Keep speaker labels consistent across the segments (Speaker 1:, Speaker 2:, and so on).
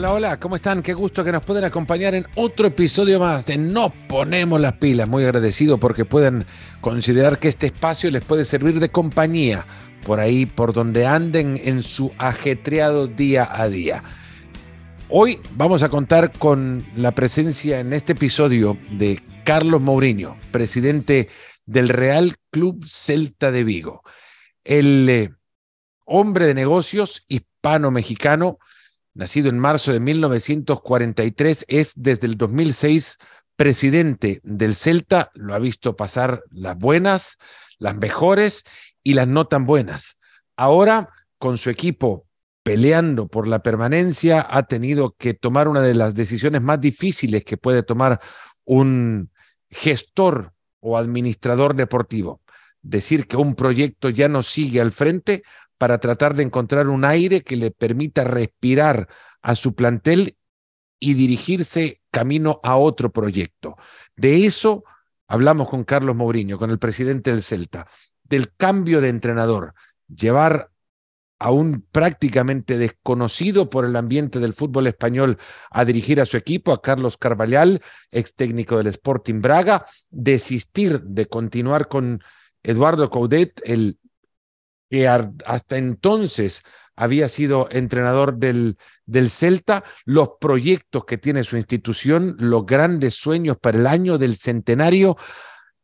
Speaker 1: Hola, hola, ¿cómo están? Qué gusto que nos pueden acompañar en otro episodio más de Nos Ponemos las Pilas. Muy agradecido porque pueden considerar que este espacio les puede servir de compañía por ahí, por donde anden en su ajetreado día a día. Hoy vamos a contar con la presencia en este episodio de Carlos Mourinho, presidente del Real Club Celta de Vigo. El eh, hombre de negocios hispano-mexicano nacido en marzo de 1943, es desde el 2006 presidente del Celta, lo ha visto pasar las buenas, las mejores y las no tan buenas. Ahora, con su equipo peleando por la permanencia, ha tenido que tomar una de las decisiones más difíciles que puede tomar un gestor o administrador deportivo. Decir que un proyecto ya no sigue al frente para tratar de encontrar un aire que le permita respirar a su plantel y dirigirse camino a otro proyecto. De eso hablamos con Carlos Mourinho, con el presidente del Celta, del cambio de entrenador, llevar a un prácticamente desconocido por el ambiente del fútbol español a dirigir a su equipo, a Carlos Carvallal, ex técnico del Sporting Braga, desistir de continuar con Eduardo Coudet, el que hasta entonces había sido entrenador del, del Celta, los proyectos que tiene su institución, los grandes sueños para el año del centenario,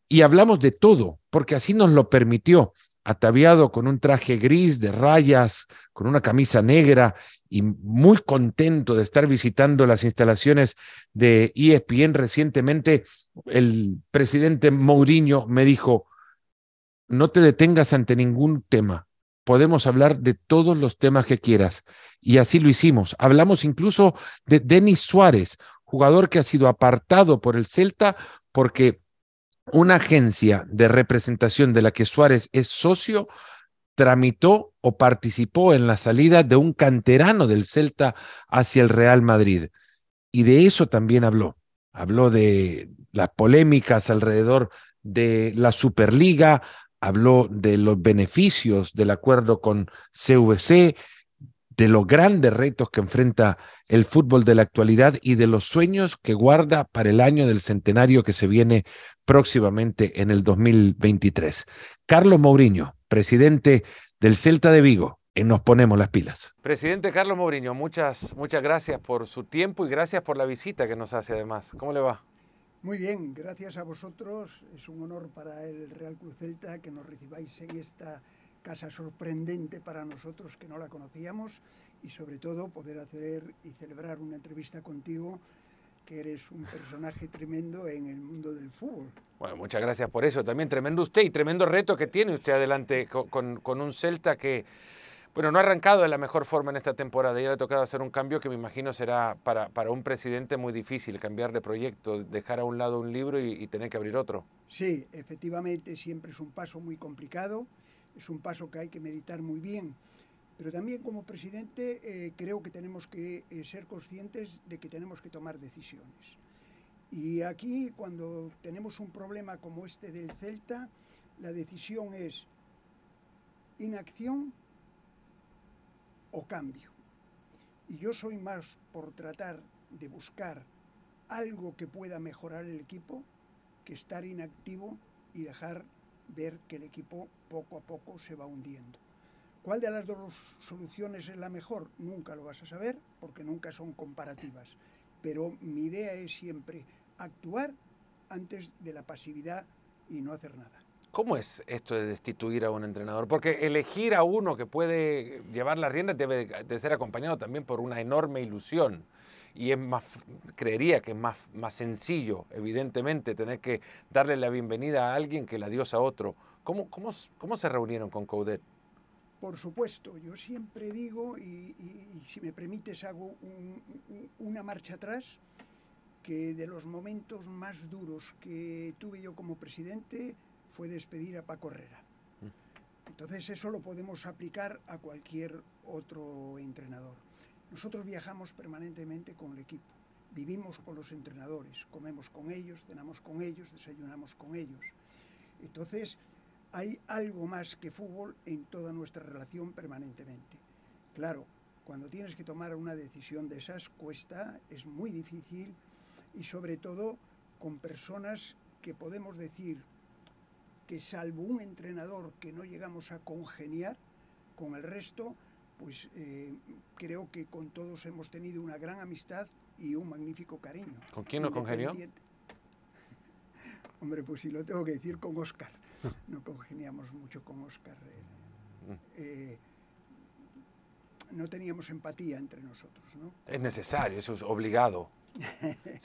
Speaker 1: y hablamos de todo, porque así nos lo permitió, ataviado con un traje gris de rayas, con una camisa negra y muy contento de estar visitando las instalaciones de ESPN recientemente, el presidente Mourinho me dijo, no te detengas ante ningún tema. Podemos hablar de todos los temas que quieras. Y así lo hicimos. Hablamos incluso de Denis Suárez, jugador que ha sido apartado por el Celta porque una agencia de representación de la que Suárez es socio tramitó o participó en la salida de un canterano del Celta hacia el Real Madrid. Y de eso también habló. Habló de las polémicas alrededor de la Superliga, habló de los beneficios del acuerdo con CVC, de los grandes retos que enfrenta el fútbol de la actualidad y de los sueños que guarda para el año del centenario que se viene próximamente en el 2023. Carlos Mourinho, presidente del Celta de Vigo, en Nos Ponemos las Pilas. Presidente Carlos Mourinho, muchas, muchas gracias por su tiempo y gracias por la visita que nos hace además. ¿Cómo le va?
Speaker 2: Muy bien, gracias a vosotros. Es un honor para el Real Cruz Celta que nos recibáis en esta casa sorprendente para nosotros que no la conocíamos y sobre todo poder hacer y celebrar una entrevista contigo que eres un personaje tremendo en el mundo del fútbol.
Speaker 1: Bueno, muchas gracias por eso. También tremendo usted y tremendo reto que tiene usted adelante con, con un Celta que bueno, no ha arrancado de la mejor forma en esta temporada. Ya le ha tocado hacer un cambio que me imagino será para, para un presidente muy difícil, cambiar de proyecto, dejar a un lado un libro y, tener que abrir otro.
Speaker 2: Sí, efectivamente, siempre es un paso muy complicado, es un paso que hay que meditar muy bien. Pero también como presidente eh, creo que tenemos que eh, ser conscientes de que tenemos que tomar decisiones. Y aquí, cuando tenemos un problema como este del Celta, la decisión es inacción o cambio. Y yo soy más por tratar de buscar algo que pueda mejorar el equipo que estar inactivo y dejar ver que el equipo poco a poco se va hundiendo. ¿Cuál de las dos soluciones es la mejor? Nunca lo vas a saber porque nunca son comparativas. Pero mi idea es siempre actuar antes de la pasividad y no hacer nada.
Speaker 1: ¿Cómo es esto de destituir a un entrenador? Porque elegir a uno que puede llevar la rienda debe de ser acompañado también por una enorme ilusión. Y es más, creería que es más, más sencillo, evidentemente, tener que darle la bienvenida a alguien que la dio a otro. ¿Cómo, cómo, cómo se reunieron con Coudet?
Speaker 2: Por supuesto, yo siempre digo, y, si me permites hago una marcha atrás, que de los momentos más duros que tuve yo como presidente fue despedir a Paco Herrera. Entonces eso lo podemos aplicar a cualquier otro entrenador. Nosotros viajamos permanentemente con el equipo, vivimos con los entrenadores, comemos con ellos, cenamos con ellos, desayunamos con ellos. Entonces hay algo más que fútbol en toda nuestra relación permanentemente. Claro, Cuando tienes que tomar una decisión de esas, cuesta, es muy difícil y sobre todo con personas que podemos decir que salvo un entrenador que no llegamos a congeniar con el resto, pues eh, creo que con todos hemos tenido una gran amistad y un magnífico cariño.
Speaker 1: ¿Con quién no congenió?
Speaker 2: Hombre, pues si lo tengo que decir, con Oscar. No congeniamos mucho con Oscar. Eh, mm. eh, no teníamos empatía entre nosotros. ¿no?
Speaker 1: Es necesario, eso es obligado.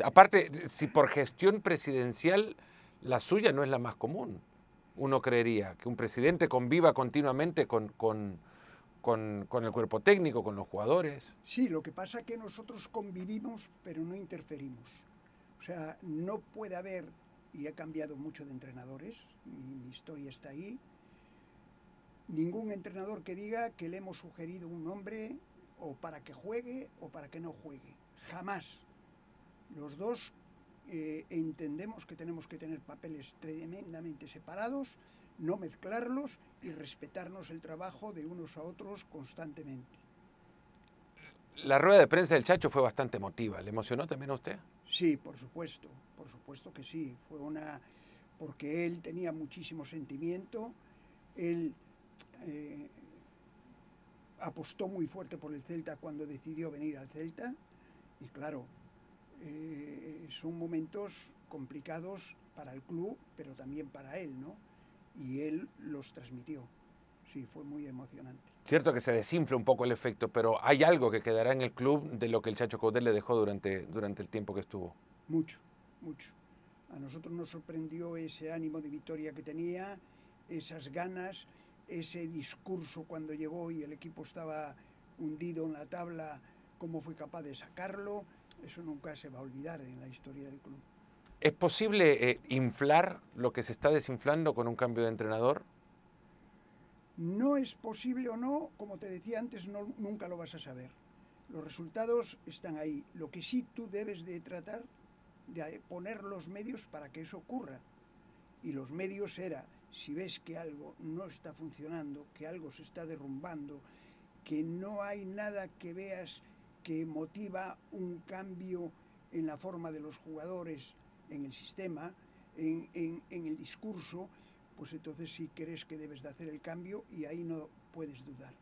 Speaker 1: Aparte, si por gestión presidencial la suya no es la más común, uno creería que un presidente conviva continuamente con, con, con, con el cuerpo técnico, con los jugadores.
Speaker 2: Sí, lo que pasa es que nosotros convivimos, pero no interferimos. O sea, no puede haber, y he cambiado mucho de entrenadores, mi historia está ahí, ningún entrenador que diga que le hemos sugerido un nombre o para que juegue o para que no juegue. Jamás. Los dos eh, entendemos que tenemos que tener papeles tremendamente separados, no mezclarlos y respetarnos el trabajo de unos a otros constantemente.
Speaker 1: La rueda de prensa del Chacho fue bastante emotiva. ¿Le emocionó también a usted?
Speaker 2: Sí, por supuesto, por supuesto que sí. Fue una porque él tenía muchísimo sentimiento, él eh, apostó muy fuerte por el Celta cuando decidió venir al Celta y claro, eh, son momentos complicados para el club, pero también para él, ¿no? Y él los transmitió. Sí, fue muy emocionante.
Speaker 1: Cierto que se desinfla un poco el efecto, pero hay algo que quedará en el club de lo que el Chacho Caudel le dejó durante, durante el tiempo que estuvo.
Speaker 2: Mucho, mucho. A nosotros nos sorprendió ese ánimo de victoria que tenía, esas ganas, ese discurso cuando llegó y el equipo estaba hundido en la tabla, cómo fue capaz de sacarlo, eso nunca se va a olvidar en la historia del club.
Speaker 1: ¿Es posible eh, inflar lo que se está desinflando con un cambio de entrenador?
Speaker 2: No es posible o no, como te decía antes, no, nunca lo vas a saber. Los resultados están ahí. Lo que sí tú debes de tratar de poner los medios para que eso ocurra. Y los medios era si ves que algo no está funcionando, que algo se está derrumbando, que no hay nada que veas que motiva un cambio en la forma de los jugadores, en el sistema, en, el discurso, pues entonces sí crees que debes de hacer el cambio y ahí no puedes dudar.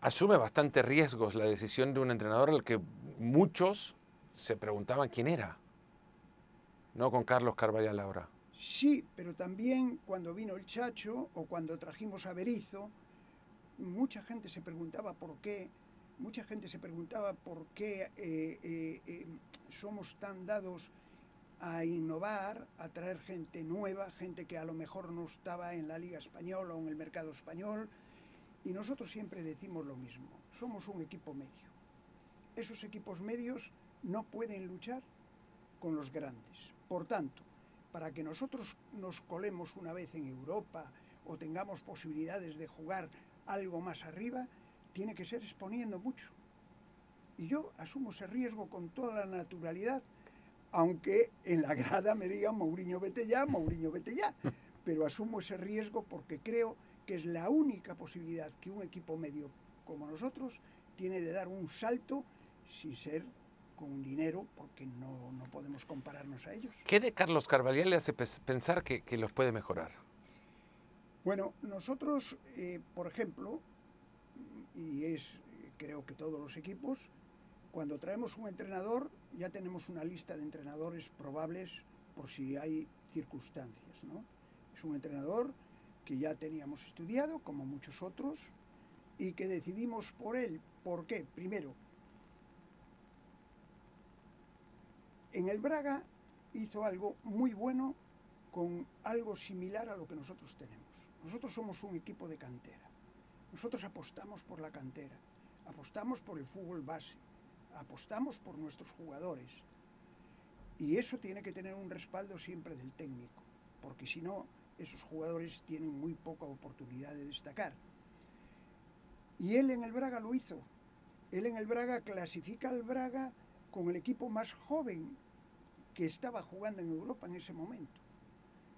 Speaker 1: Asume bastante riesgos la decisión de un entrenador al que muchos se preguntaban quién era, no con Carlos Carvallal ahora.
Speaker 2: Sí, pero también cuando vino el Chacho o cuando trajimos a Berizo, mucha gente se preguntaba por qué, mucha gente se preguntaba por qué eh, eh, eh, somos tan dados a innovar, a traer gente nueva, gente que a lo mejor no estaba en la Liga Española o en el mercado español. Y nosotros siempre decimos lo mismo, somos un equipo medio. Esos equipos medios no pueden luchar con los grandes. Por tanto, para que nosotros nos colemos una vez en Europa o tengamos posibilidades de jugar algo más arriba, tiene que ser exponiendo mucho. Y yo asumo ese riesgo con toda la naturalidad, aunque en la grada me digan Mourinho vete ya, Mourinho vete ya. Pero asumo ese riesgo porque creo que es la única posibilidad que un equipo medio como nosotros tiene de dar un salto sin ser con dinero porque no, no, podemos compararnos a ellos.
Speaker 1: ¿Qué de Carlos Carvalhal le hace pensar que, que, los puede mejorar?
Speaker 2: Bueno, nosotros, eh, por ejemplo, y es creo que todos los equipos, cuando traemos un entrenador ya tenemos una lista de entrenadores probables por si hay circunstancias. ¿no? Es un entrenador que ya teníamos estudiado, como muchos otros, y que decidimos por él. ¿Por qué? Primero, En el Braga hizo algo muy bueno con algo similar a lo que nosotros tenemos. Nosotros somos un equipo de cantera. Nosotros apostamos por la cantera, apostamos por el fútbol base, apostamos por nuestros jugadores. Y eso tiene que tener un respaldo siempre del técnico, porque si no, esos jugadores tienen muy poca oportunidad de destacar. Y él en el Braga lo hizo. Él en el Braga clasifica al Braga con el equipo más joven que estaba jugando en Europa en ese momento.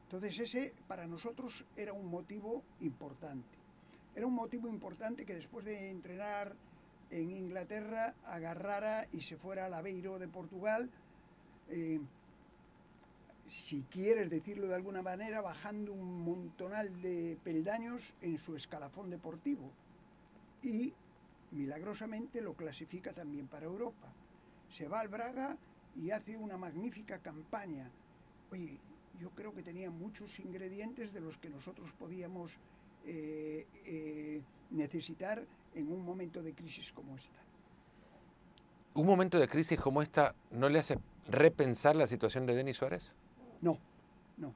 Speaker 2: Entonces ese para nosotros era un motivo importante. Era un motivo importante que después de entrenar en Inglaterra agarrara y se fuera al Aveiro de Portugal, eh, si quieres decirlo de alguna manera, bajando un montonal de peldaños en su escalafón deportivo. Y milagrosamente lo clasifica también para Europa. Se va al Braga y hace una magnífica campaña. Oye, yo creo que tenía muchos ingredientes de los que nosotros podíamos eh, eh, necesitar en un momento de crisis como esta.
Speaker 1: ¿Un momento de crisis como esta no le hace repensar la situación de Denis Suárez?
Speaker 2: No, no.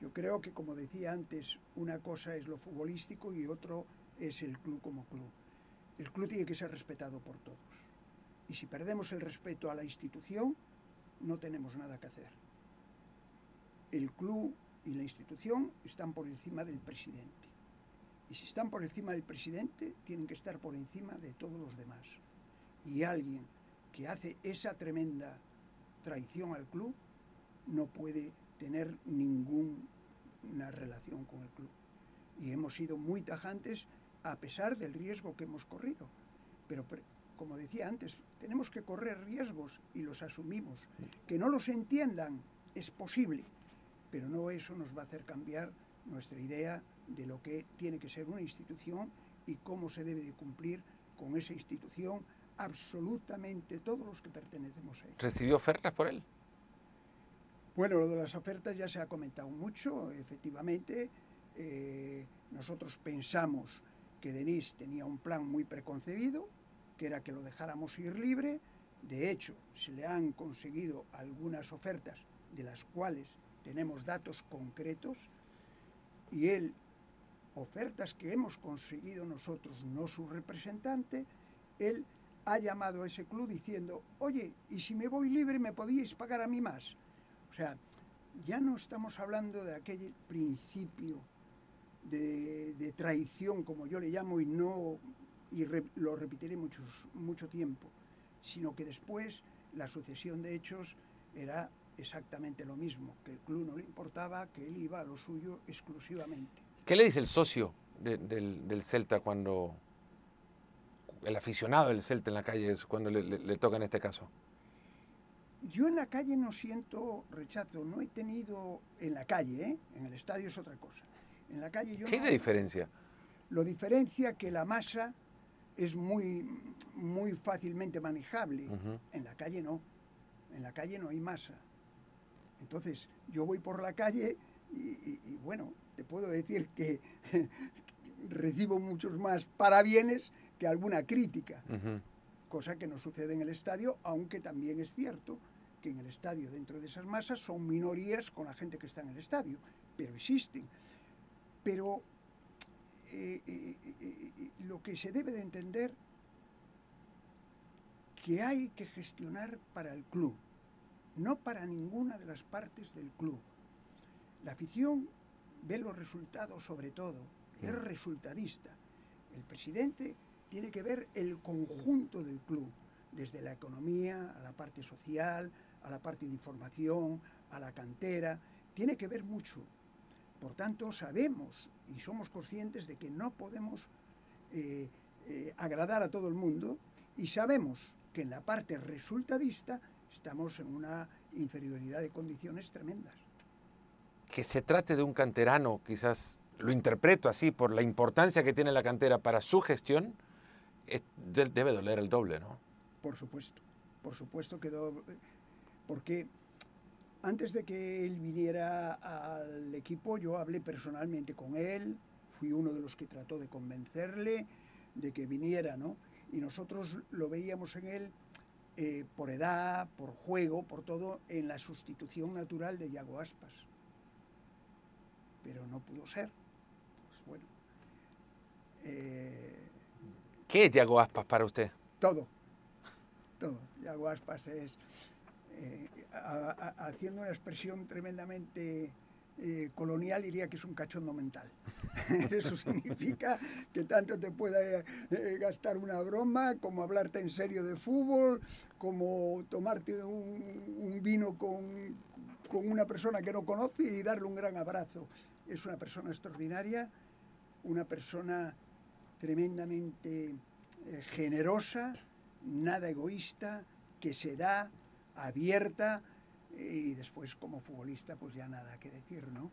Speaker 2: Yo creo que, como decía antes, una cosa es lo futbolístico y otro es el club como club. El club tiene que ser respetado por todos. Y si perdemos el respeto a la institución, no tenemos nada que hacer. El club y la institución están por encima del presidente. Y si están por encima del presidente, tienen que estar por encima de todos los demás. Y alguien que hace esa tremenda traición al club no puede tener ninguna relación con el club. Y hemos sido muy tajantes a pesar del riesgo que hemos corrido. Pero, como decía antes, tenemos que correr riesgos y los asumimos. Que no los entiendan es posible, pero no eso nos va a hacer cambiar nuestra idea de lo que tiene que ser una institución y cómo se debe de cumplir con esa institución absolutamente todos los que pertenecemos a ella.
Speaker 1: ¿Recibió ofertas por él?
Speaker 2: Bueno, lo de las ofertas ya se ha comentado mucho, efectivamente. Eh, nosotros pensamos que Denis tenía un plan muy preconcebido, que era que lo dejáramos ir libre. De hecho, se le han conseguido algunas ofertas de las cuales tenemos datos concretos y él, ofertas que hemos conseguido nosotros, no su representante, él ha llamado a ese club diciendo, oye, ¿y si me voy libre me podíais pagar a mí más? O sea, ya no estamos hablando de aquel principio de, traición, como yo le llamo, y no y lo repetiré mucho tiempo, sino que después la sucesión de hechos era exactamente lo mismo, que el club no le importaba, que él iba a lo suyo exclusivamente.
Speaker 1: ¿Qué le dice el socio del, del, Celta cuando, el aficionado del Celta en la calle, cuando le toca en este caso?
Speaker 2: Yo en la calle no siento rechazo, no he tenido en la calle, ¿eh? en el estadio es otra cosa. En la calle yo
Speaker 1: ¿Qué
Speaker 2: no,
Speaker 1: de diferencia?
Speaker 2: Lo diferencia que la masa es muy, muy fácilmente manejable. En la calle no. En la calle no hay masa. Entonces, yo voy por la calle y, bueno, te puedo decir que recibo muchos más parabienes que alguna crítica. Cosa que no sucede en el estadio, aunque también es cierto que en el estadio, dentro de esas masas, son minorías con la gente que está en el estadio, pero existen. Pero eh, eh, eh, lo que se debe de entender que hay que gestionar para el club, no para ninguna de las partes del club. La afición ve los resultados sobre todo, es resultadista. El presidente tiene que ver el conjunto del club, desde la economía a la parte social, a la parte de información, a la cantera, tiene que ver mucho. Por tanto, sabemos y somos conscientes de que no podemos eh, eh, agradar a todo el mundo y sabemos que en la parte resultadista estamos en una inferioridad de condiciones tremendas.
Speaker 1: Que se trate de un canterano, quizás lo interpreto así, por la importancia que tiene la cantera para su gestión, debe doler el doble, ¿no?
Speaker 2: Por supuesto, por supuesto que porque antes de que él viniera al equipo, yo hablé personalmente con él, fui uno de los que trató de convencerle de que viniera, ¿no? Y nosotros lo veíamos en él eh, por edad, por juego, por todo, en la sustitución natural de Yago Aspas. Pero no pudo ser. Pues bueno.
Speaker 1: Eh, ¿Qué es Yago Aspas para usted?
Speaker 2: Todo. Todo. Yago Aspas es eh, haciendo una expresión tremendamente eh, colonial, diría que es un cachondo mental. Eso significa que tanto te pueda eh, gastar una broma, como hablarte en serio de fútbol, como tomarte un, vino con, con, una persona que no conoce y darle un gran abrazo. Es una persona extraordinaria, una persona tremendamente eh, generosa, nada egoísta, que se da, abierta, y después como futbolista pues ya nada que decir, ¿no?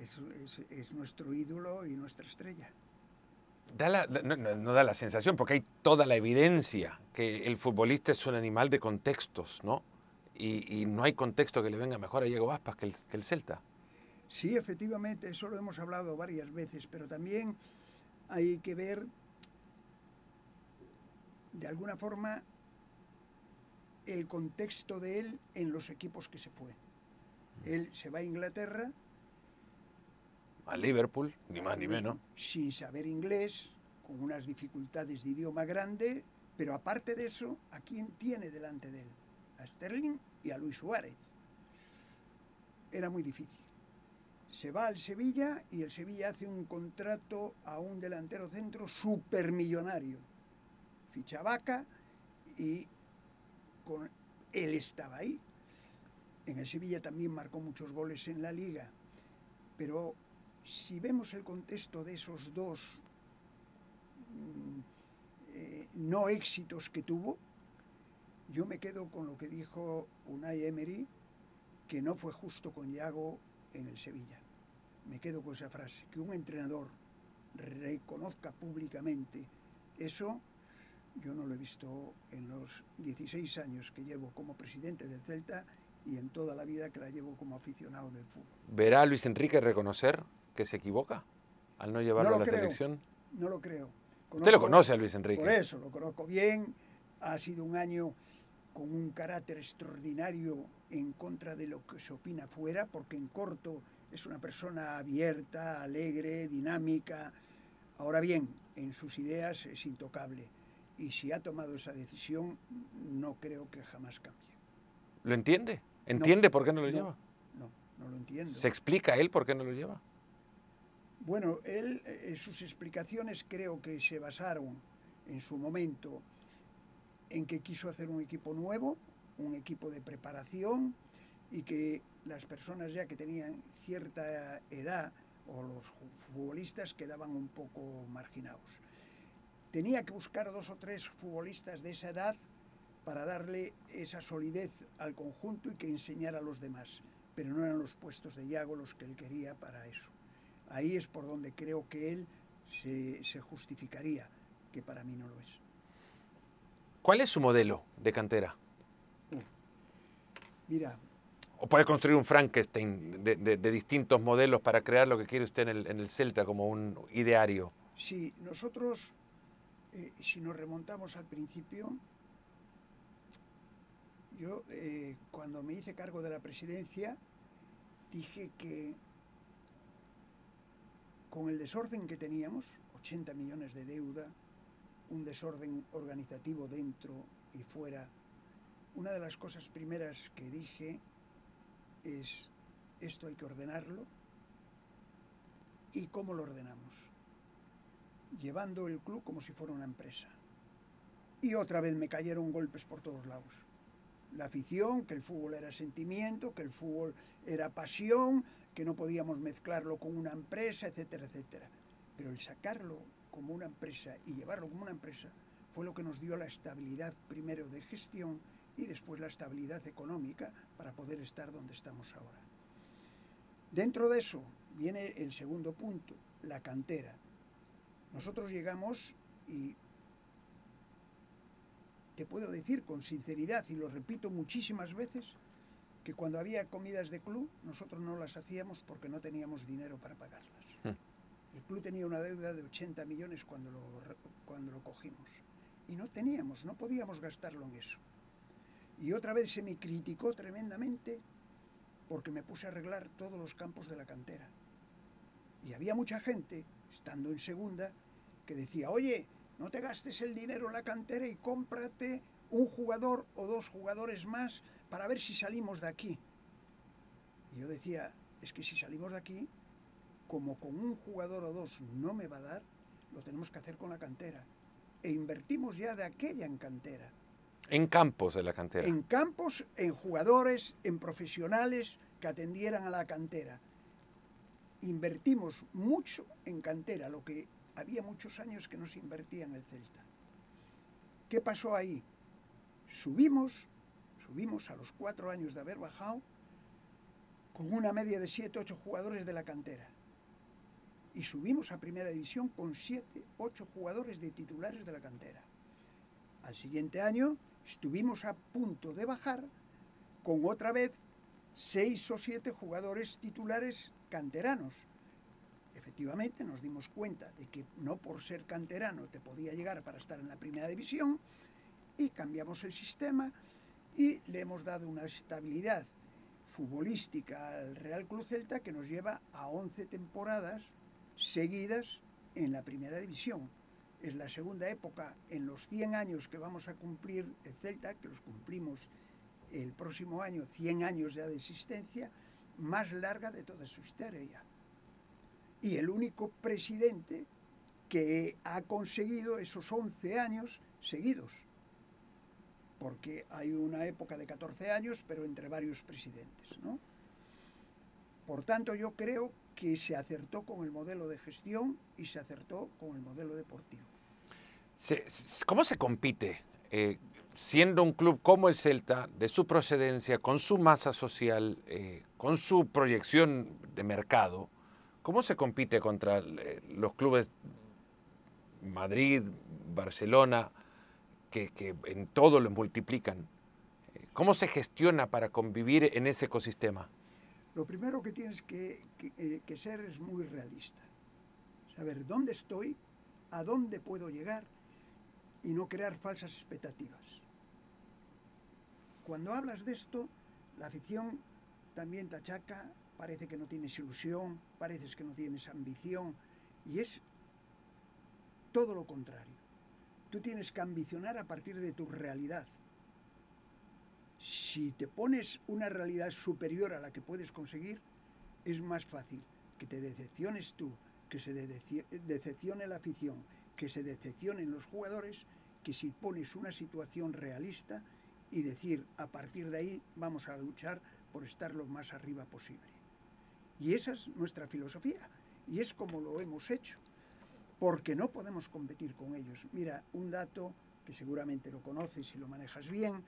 Speaker 2: Es, es, es nuestro ídolo y nuestra estrella.
Speaker 1: No, da la sensación, porque hay toda la evidencia que el futbolista es un animal de contextos, ¿no? Y, no hay contexto que le venga mejor a Diego Aspas que el Celta.
Speaker 2: Sí, efectivamente, eso lo hemos hablado varias veces, pero también hay que ver, de alguna forma, el contexto de él en los equipos que se fue. Él se va a Inglaterra.
Speaker 1: A Liverpool, ni más ni menos.
Speaker 2: Sin saber inglés, con unas dificultades de idioma grande, pero aparte de eso, ¿a quién tiene delante de él? A Sterling y a Luis Suárez. Era muy difícil. Se va al Sevilla y el Sevilla hace un contrato a un delantero centro supermillonario. Ficha vaca y con, él estaba ahí. En el Sevilla también marcó muchos goles en la liga. Pero si vemos el contexto de esos dos eh, no éxitos que tuvo, yo me quedo con lo que dijo Unai Emery, que no fue justo con Yago en el Sevilla. Me quedo con esa frase, que un entrenador reconozca públicamente eso yo no lo he visto en los 16 años que llevo como presidente del Celta y en toda la vida que la llevo como aficionado del fútbol.
Speaker 1: ¿Verá a Luis Enrique reconocer que se equivoca al no llevarlo
Speaker 2: no
Speaker 1: a la
Speaker 2: creo,
Speaker 1: selección?
Speaker 2: No lo creo.
Speaker 1: Conozco, Usted lo conoce a Luis Enrique.
Speaker 2: Por eso, lo conozco bien. Ha sido un año con un carácter extraordinario en contra de lo que se opina fuera, porque en corto es una persona abierta, alegre, dinámica. Ahora bien, en sus ideas es intocable y si ha tomado esa decisión, no creo que jamás cambie.
Speaker 1: ¿Lo entiende? ¿Entiende no, por qué no lo
Speaker 2: no,
Speaker 1: lleva?
Speaker 2: No, no lo entiendo.
Speaker 1: ¿Se explica él por qué no lo lleva?
Speaker 2: Bueno, él, eh, sus explicaciones creo que se basaron en su momento en que quiso hacer un equipo nuevo, un equipo de preparación y que las personas ya que tenían cierta edad o los futbolistas quedaban un poco marginados tenía que buscar dos o tres futbolistas de esa edad para darle esa solidez al conjunto y que enseñara a los demás. Pero no eran los puestos de Iago los que él quería para eso. Ahí es por donde creo que él se, se justificaría, que para mí no lo es.
Speaker 1: ¿Cuál es su modelo de cantera?
Speaker 2: Mira.
Speaker 1: ¿O puede construir un Frankenstein de, de, distintos modelos para crear lo que quiere usted en el, en el Celta como un ideario?
Speaker 2: Sí, nosotros eh, si nos remontamos al principio, yo eh, cuando me hice cargo de la presidencia dije que con el desorden que teníamos, 80 millones de deuda, un desorden organizativo dentro y fuera, una de las cosas primeras que dije es, esto hay que ordenarlo, ¿y cómo lo ordenamos? llevando el club como si fuera una empresa. Y otra vez me cayeron golpes por todos lados. La afición, que el fútbol era sentimiento, que el fútbol era pasión, que no podíamos mezclarlo con una empresa, etcétera, etcétera. Pero el sacarlo como una empresa y llevarlo como una empresa fue lo que nos dio la estabilidad primero de gestión y después la estabilidad económica para poder estar donde estamos ahora. Dentro de eso viene el segundo punto, la cantera. Nosotros llegamos y te puedo decir con sinceridad, y lo repito muchísimas veces, que cuando había comidas de club, nosotros no las hacíamos porque no teníamos dinero para pagarlas. Hmm. El club tenía una deuda de 80 millones cuando lo, cuando lo cogimos. Y no teníamos, no podíamos gastarlo en eso. Y otra vez se me criticó tremendamente porque me puse a arreglar todos los campos de la cantera. Y había mucha gente estando en segunda, que decía, oye, no te gastes el dinero en la cantera y cómprate un jugador o dos jugadores más para ver si salimos de aquí. Y yo decía, es que si salimos de aquí, como con un jugador o dos no me va a dar, lo tenemos que hacer con la cantera. E invertimos ya de aquella en cantera.
Speaker 1: En campos de la cantera.
Speaker 2: En campos, en jugadores, en profesionales que atendieran a la cantera invertimos mucho en cantera, lo que había muchos años que no se invertía en el Celta. ¿Qué pasó ahí? Subimos, subimos a los cuatro años de haber bajado con una media de 7, 8 jugadores de la cantera. Y subimos a primera división con 7, 8 jugadores de titulares de la cantera. Al siguiente año estuvimos a punto de bajar con otra vez 6 o 7 jugadores titulares canteranos. Efectivamente nos dimos cuenta de que no por ser canterano te podía llegar para estar en la primera división y cambiamos el sistema y le hemos dado una estabilidad futbolística al Real Club Celta que nos lleva a 11 temporadas seguidas en la primera división. Es la segunda época en los 100 años que vamos a cumplir el Celta, que los cumplimos el próximo año, 100 años ya de existencia, más larga de toda su historia. Y el único presidente que ha conseguido esos 11 años seguidos porque hay una época de 14 años, pero entre varios presidentes. Por tanto, yo creo que se acertó con el modelo de gestión y se acertó con el modelo deportivo.
Speaker 1: ¿Cómo se compite eh, siendo un club como el Celta, de su procedencia, con su masa social, eh, con su proyección de mercado? ¿Cómo se compite contra eh, los clubes Madrid, Barcelona? que, en todo lo multiplican. ¿Cómo se gestiona para convivir en ese ecosistema?
Speaker 2: Lo primero que tienes que, eh, que, ser es muy realista. Saber dónde estoy, a dónde puedo llegar y no crear falsas expectativas. Cuando hablas de esto, la afición también te achaca, parece que no tienes ilusión, parece que no tienes ambición y es todo lo contrario. Tú tienes que ambicionar a partir de tu realidad. Si te pones una realidad superior a la que puedes conseguir, es más fácil que te decepciones tú, que se decepcione la afición, que se decepcionen los jugadores, que si pones una situación realista y decir, a partir de ahí vamos a luchar por estar lo más arriba posible. Y esa es nuestra filosofía, y es como lo hemos hecho porque no podemos competir con ellos. Mira, un dato que seguramente lo conoces y lo manejas bien,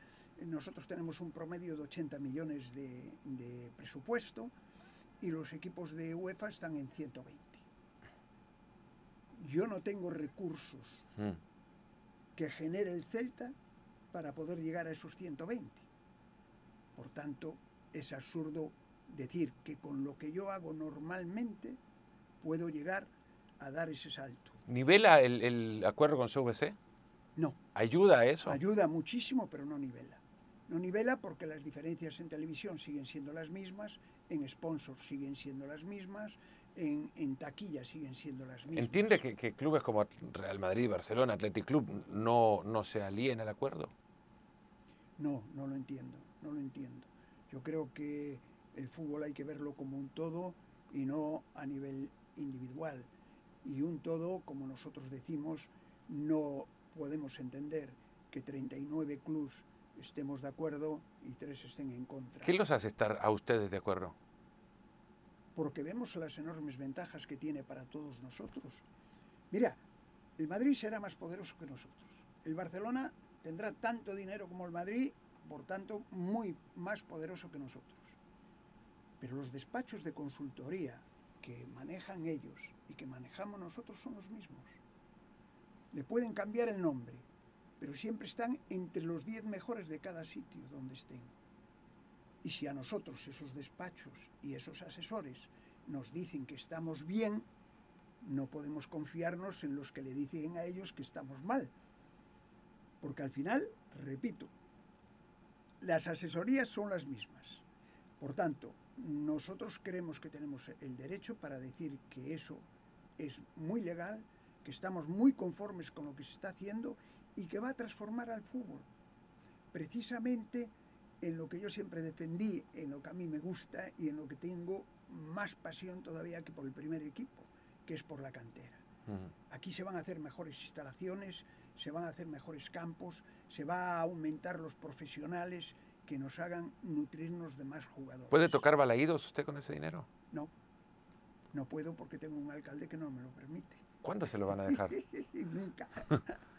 Speaker 2: nosotros tenemos un promedio de 80 millones de, presupuesto y los equipos de UEFA están en 120. Yo no tengo recursos mm. que genere el Celta para poder llegar a esos 120. Por tanto, es absurdo decir que con lo que yo hago normalmente puedo llegar a dar ese salto.
Speaker 1: ¿Nivela el, acuerdo con CVC?
Speaker 2: No.
Speaker 1: ¿Ayuda a eso?
Speaker 2: Ayuda muchísimo, pero no nivela. No nivela porque las diferencias en televisión siguen siendo las mismas, en sponsors siguen siendo las mismas, en, en taquilla siguen siendo las mismas.
Speaker 1: ¿Entiende que, clubes como Real Madrid, Barcelona, Athletic Club no, no se alíen al acuerdo?
Speaker 2: No, no lo entiendo, no lo entiendo. Yo creo que el fútbol hay que verlo como un todo y no a nivel individual y un todo, como nosotros decimos, no podemos entender que 39 clubes estemos de acuerdo y tres estén en contra.
Speaker 1: ¿Qué los hace estar a ustedes de acuerdo?
Speaker 2: Porque vemos las enormes ventajas que tiene para todos nosotros. Mira, el Madrid será más poderoso que nosotros. El Barcelona tendrá tanto dinero como el Madrid, por tanto, muy más poderoso que nosotros. Pero los despachos de consultoría que manejan ellos y que manejamos nosotros son los mismos. Le pueden cambiar el nombre, pero siempre están entre los 10 mejores de cada sitio donde estén. Y si a nosotros esos despachos y esos asesores nos dicen que estamos bien, no podemos confiarnos en los que le dicen a ellos que estamos mal. Porque al final, repito, las asesorías son las mismas. Por tanto, nosotros creemos que tenemos el derecho para decir que eso es muy legal, que estamos muy conformes con lo que se está haciendo y que va a transformar al fútbol. Precisamente en lo que yo siempre defendí, en lo que a mí me gusta y en lo que tengo más pasión todavía que por el primer equipo, que es por la cantera. Aquí se van a hacer mejores instalaciones, se van a hacer mejores campos, se va a aumentar los profesionales que nos hagan nutrirnos de más jugadores.
Speaker 1: ¿Puede tocar balaídos usted con ese dinero?
Speaker 2: No. No puedo porque tengo un alcalde que no me lo permite.
Speaker 1: ¿Cuándo se lo van a dejar?
Speaker 2: Nunca.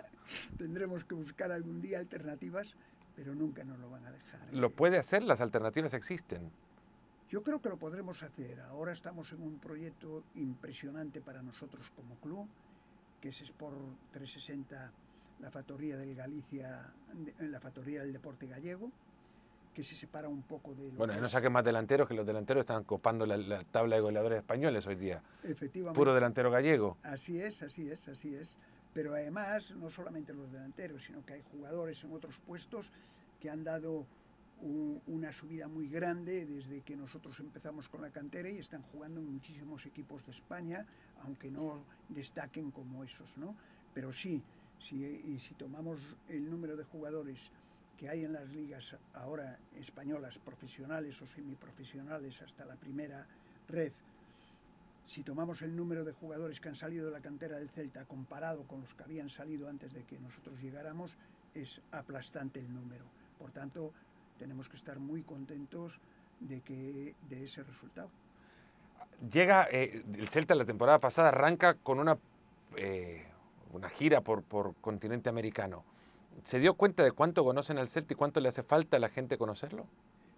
Speaker 2: tendremos que buscar algún día alternativas, pero nunca nos lo van a dejar.
Speaker 1: ¿Lo puede hacer? Las alternativas existen.
Speaker 2: Yo creo que lo podremos hacer. Ahora estamos en un proyecto impresionante para nosotros como club, que es Sport 360, la factoría del Galicia, la factoría del deporte gallego, que se separa un poco de... Lo
Speaker 1: bueno,
Speaker 2: que
Speaker 1: no saquen más delanteros, que los delanteros están copando la, la tabla de goleadores españoles hoy día.
Speaker 2: Efectivamente.
Speaker 1: Puro delantero gallego.
Speaker 2: Así es, así es, así es. Pero además, no solamente los delanteros, sino que hay jugadores en otros puestos que han dado un- una subida muy grande desde que nosotros empezamos con la cantera y están jugando en muchísimos equipos de España, aunque no destaquen como esos, ¿no? Pero sí, si, y si tomamos el número de jugadores que hay en las ligas ahora españolas, profesionales o semiprofesionales, hasta la primera red, si tomamos el número de jugadores que han salido de la cantera del Celta comparado con los que habían salido antes de que nosotros llegáramos, es aplastante el número. Por tanto, tenemos que estar muy contentos de, que, de ese resultado.
Speaker 1: Llega, eh, el Celta la temporada pasada arranca con una, eh, una gira por, por continente americano. ¿Se dio cuenta de cuánto conocen al Celta y cuánto le hace falta a la gente conocerlo?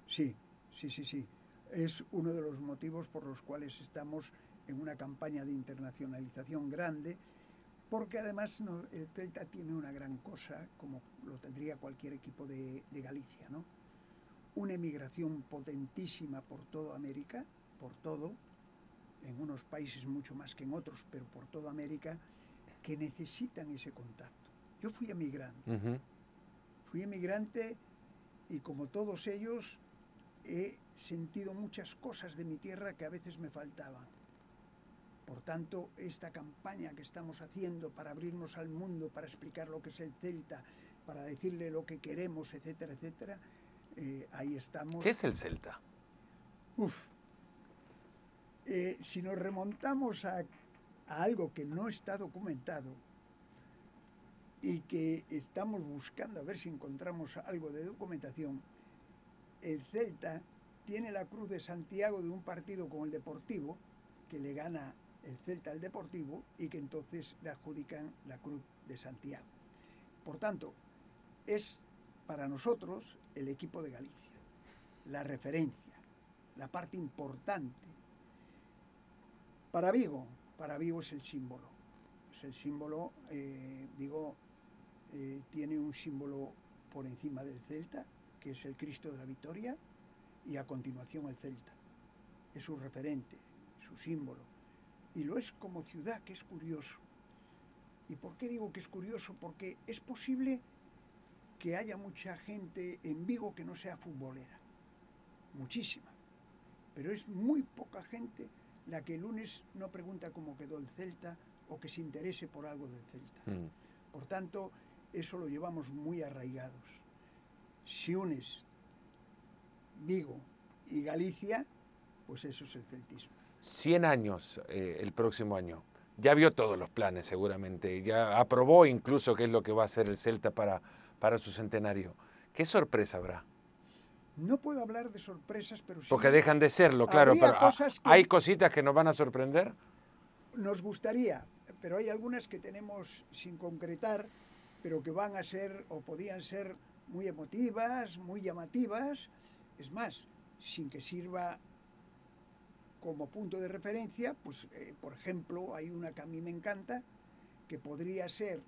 Speaker 2: Sí, sí, sí, sí. Es uno de los motivos por los cuales estamos en una campaña de internacionalización grande, porque además no- el Celta tiene una gran cosa, como lo tendría cualquier equipo de, de Galicia, ¿no? Una emigración potentísima por toda América, por todo, en unos países mucho más que en otros, pero por toda América, que necesitan ese contacto. Yo fui emigrante. Fui emigrante y como todos ellos he sentido muchas cosas de mi tierra que a veces me faltaban. Por tanto, esta campaña que estamos haciendo para abrirnos al mundo, para explicar lo que es el Celta, para decirle lo que queremos, etcétera, etcétera, eh, ahí estamos.
Speaker 1: ¿Qué es el Celta?
Speaker 2: Uf. Eh, si nos remontamos a, a algo que no está documentado y que estamos buscando a ver si encontramos algo de documentación, el Celta tiene la Cruz de Santiago de un partido con el Deportivo, que le gana el Celta al Deportivo y que entonces le adjudican la Cruz de Santiago. Por tanto, es para nosotros el equipo de Galicia, la referencia, la parte importante. Para Vigo, para Vigo es el símbolo. Es el símbolo, eh, Vigo eh, tiene un símbolo por encima del Celta, que es el Cristo de la Victoria, y a continuación el Celta. Es su referente, su símbolo. Y lo es como ciudad, que es curioso. ¿Y por qué digo que es curioso? Porque es posible que haya mucha gente en Vigo que no sea futbolera. Muchísima. Pero es muy poca gente la que el lunes no pregunta cómo quedó el Celta o que se interese por algo del Celta.
Speaker 1: Mm.
Speaker 2: Por tanto, eso lo llevamos muy arraigados. Si unes Vigo y Galicia, pues eso es el celtismo.
Speaker 1: 100 años eh, el próximo año. Ya vio todos los planes seguramente, ya aprobó incluso qué es lo que va a hacer el Celta para, para su centenario. ¿Qué sorpresa habrá?
Speaker 2: No puedo hablar de sorpresas, pero sí
Speaker 1: Porque dejan de serlo, claro, pero ah,
Speaker 2: cosas que-
Speaker 1: hay cositas que nos van a sorprender.
Speaker 2: nos gustaría, pero hay algunas que tenemos sin concretar, pero que van a ser o podían ser muy emotivas, muy llamativas. Es más, sin que sirva como punto de referencia, pues eh, por ejemplo hay una que a mí me encanta, que podría ser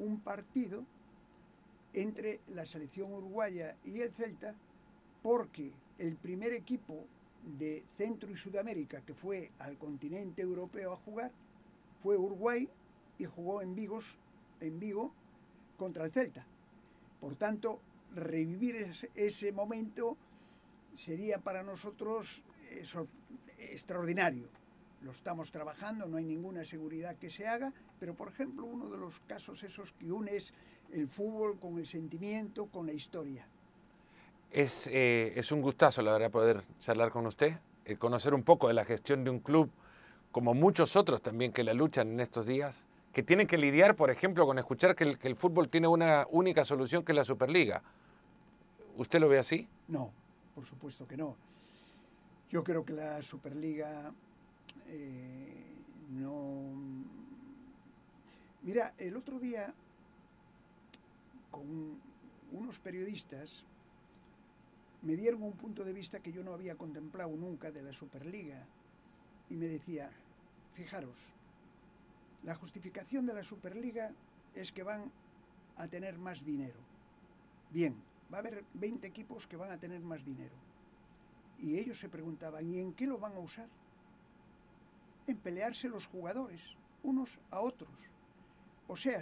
Speaker 2: un partido entre la selección uruguaya y el Celta, porque el primer equipo de Centro y Sudamérica que fue al continente europeo a jugar fue Uruguay y jugó en, Vigos, en Vigo contra el Celta. Por tanto, revivir ese, momento sería para nosotros eh, sor- extraordinario. Lo estamos trabajando, no hay ninguna seguridad que se haga, pero por ejemplo uno de los casos esos que une es el fútbol con el sentimiento, con la historia.
Speaker 1: Es, eh, es un gustazo, la verdad, poder charlar con usted, eh, conocer un poco de la gestión de un club, como muchos otros también que la luchan en estos días, que tienen que lidiar, por ejemplo, con escuchar que el, que el fútbol tiene una única solución, que es la Superliga. ¿Usted lo ve así?
Speaker 2: No, por supuesto que no. Yo creo que la Superliga eh, no... Mira, el otro día con unos periodistas me dieron un punto de vista que yo no había contemplado nunca de la Superliga y me decía, fijaros, la justificación de la Superliga es que van a tener más dinero. Bien, va a haber 20 equipos que van a tener más dinero. Y ellos se preguntaban, ¿y en qué lo van a usar? En pelearse los jugadores, unos a otros. O sea,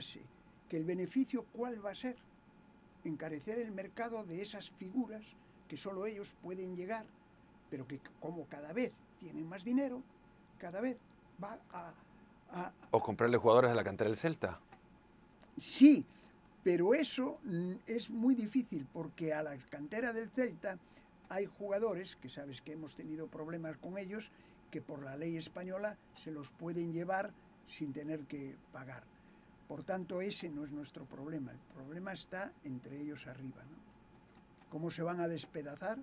Speaker 2: que el beneficio cuál va a ser? Encarecer el mercado de esas figuras que solo ellos pueden llegar, pero que como cada vez tienen más dinero, cada vez va a...
Speaker 1: o comprarle jugadores a la cantera del Celta.
Speaker 2: Sí, pero eso mm, es muy difícil porque a la cantera del Celta hay jugadores, que sabes que hemos tenido problemas con ellos, que por la ley española se los pueden llevar sin tener que pagar. Por tanto, ese no es nuestro problema. El problema está entre ellos arriba. ¿Cómo se van a despedazar?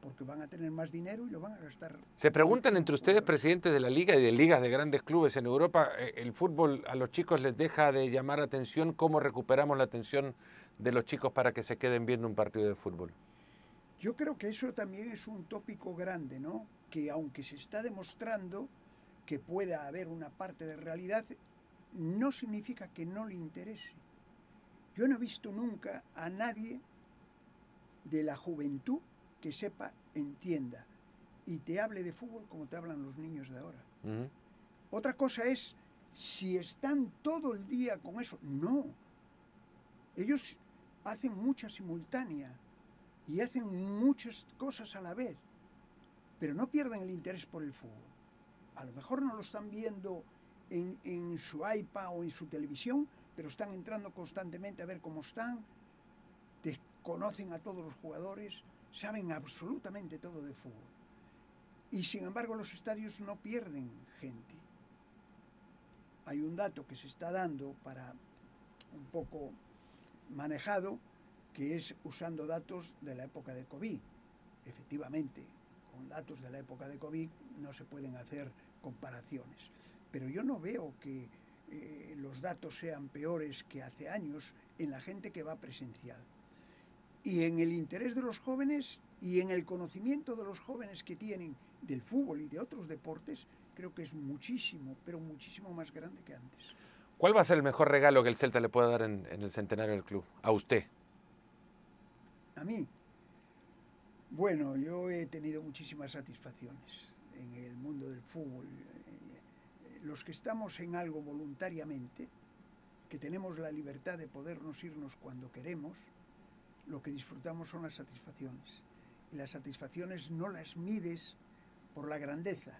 Speaker 2: Porque van a tener más dinero y lo van a gastar.
Speaker 1: Se preguntan entre ustedes, presidentes de la liga y de ligas de grandes clubes en Europa, eh, ¿el fútbol a los chicos les deja de llamar atención? ¿Cómo recuperamos la atención de los chicos para que se queden viendo un partido de fútbol?
Speaker 2: Yo creo que eso también es un tópico grande, ¿no? Que aunque se está demostrando que pueda haber una parte de realidad, no significa que no le interese. Yo no he visto nunca a nadie de la juventud que sepa, entienda y te hable de fútbol como te hablan los niños de ahora. Otra cosa es si están todo el día con eso. No. Ellos hacen mucha simultánea y hacen muchas cosas a la vez, pero no pierden el interés por el fútbol. A lo mejor no lo están viendo en, en su iPad o en su televisión, pero están entrando constantemente a ver cómo están, conocen a todos los jugadores, saben absolutamente todo de fútbol. Y sin embargo los estadios no pierden gente. Hay un dato que se está dando para un poco manejado, que es usando datos de la época de COVID. Efectivamente, con datos de la época de COVID no se pueden hacer comparaciones. Pero yo no veo que eh, los datos sean peores que hace años en la gente que va presencial y en el interés de los jóvenes y en el conocimiento de los jóvenes que tienen del fútbol y de otros deportes, creo que es muchísimo, pero muchísimo más grande que antes.
Speaker 1: ¿Cuál va a ser el mejor regalo que el Celta le pueda dar en, el centenario del club? A usted.
Speaker 2: A mí. Bueno, yo he tenido muchísimas satisfacciones en el mundo del fútbol. Los que estamos en algo voluntariamente, que tenemos la libertad de podernos irnos cuando queremos, lo que disfrutamos son las satisfacciones. Y las satisfacciones no las mides por la grandeza,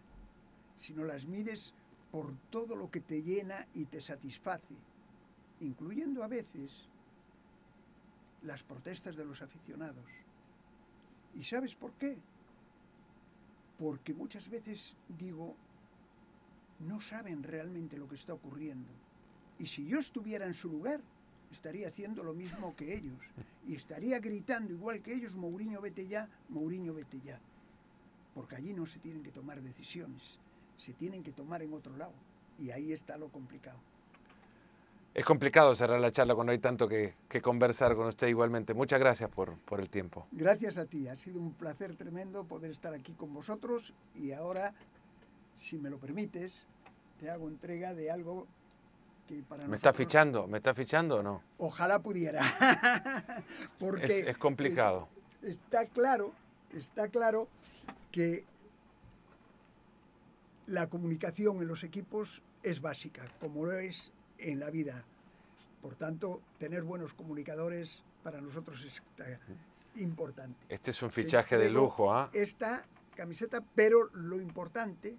Speaker 2: sino las mides por todo lo que te llena y te satisface, incluyendo a veces las protestas de los aficionados. ¿Y sabes por qué? Porque muchas veces digo, no saben realmente lo que está ocurriendo. Y si yo estuviera en su lugar, estaría haciendo lo mismo que ellos y estaría gritando igual que ellos, Mourinho vete ya, Mourinho vete ya. Porque allí no se tienen que tomar decisiones, se tienen que tomar en otro lado y ahí está lo complicado.
Speaker 1: Es complicado cerrar la charla cuando hay tanto que, conversar con usted igualmente. Muchas gracias por, por el tiempo.
Speaker 2: Gracias a ti, ha sido un placer tremendo poder estar aquí con vosotros y ahora, si me lo permites, te hago entrega de algo
Speaker 1: ¿Me está fichando? ¿Me está fichando o no?
Speaker 2: Ojalá pudiera. Porque
Speaker 1: es, complicado.
Speaker 2: Está claro, está claro que la comunicación en los equipos es básica, como lo es en la vida. Por tanto, tener buenos comunicadores para nosotros es importante.
Speaker 1: Este es un fichaje de lujo, ¿ah?
Speaker 2: Esta camiseta, pero lo importante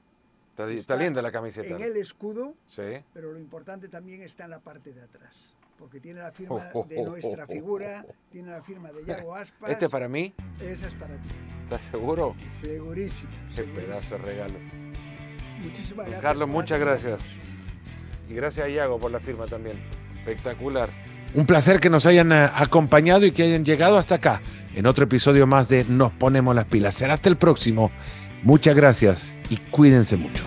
Speaker 1: Está, linda la camiseta.
Speaker 2: En el escudo, sí. pero lo importante también está en la parte de atrás. Porque tiene la firma de nuestra figura, tiene la firma de Yago Aspas.
Speaker 1: ¿Este es para mí?
Speaker 2: Esa es para ti.
Speaker 1: ¿Estás seguro?
Speaker 2: Segurísimo.
Speaker 1: Qué pedazo de regalo.
Speaker 2: Muchísimas gracias.
Speaker 1: Carlos, muchas gracias. Y gracias a Yago por la firma también. Espectacular. Un placer que nos hayan eh, acompañado y que hayan llegado hasta acá en otro episodio más de Nos Ponemos las Pilas. Será hasta el próximo. Muchas gracias y cuídense mucho.